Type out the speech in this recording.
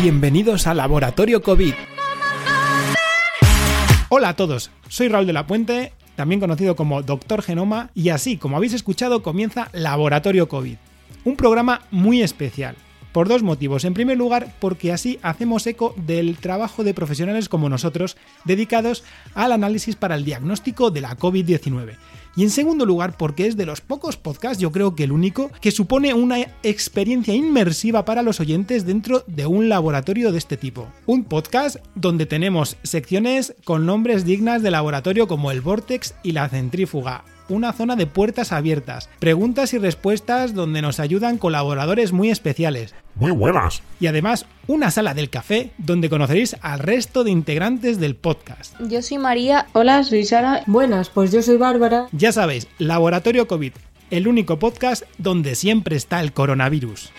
Bienvenidos a Laboratorio COVID. Hola a todos, soy Raúl de la Puente, también conocido como Doctor Genoma, y así como habéis escuchado comienza Laboratorio COVID, un programa muy especial. Por dos motivos. En primer lugar, porque así hacemos eco del trabajo de profesionales como nosotros dedicados al análisis para el diagnóstico de la COVID-19. Y en segundo lugar, porque es de los pocos podcasts, yo creo que el único, que supone una experiencia inmersiva para los oyentes dentro de un laboratorio de este tipo. Un podcast donde tenemos secciones con nombres dignas de laboratorio como el Vortex y la Centrífuga, una zona de puertas abiertas, preguntas y respuestas donde nos ayudan colaboradores muy especiales. Muy buenas. Y además una sala del café donde conoceréis al resto de integrantes del podcast. Yo soy María. Hola, soy Sara. Buenas, pues yo soy Bárbara. Ya sabéis, Laboratorio COVID, el único podcast donde siempre está el coronavirus.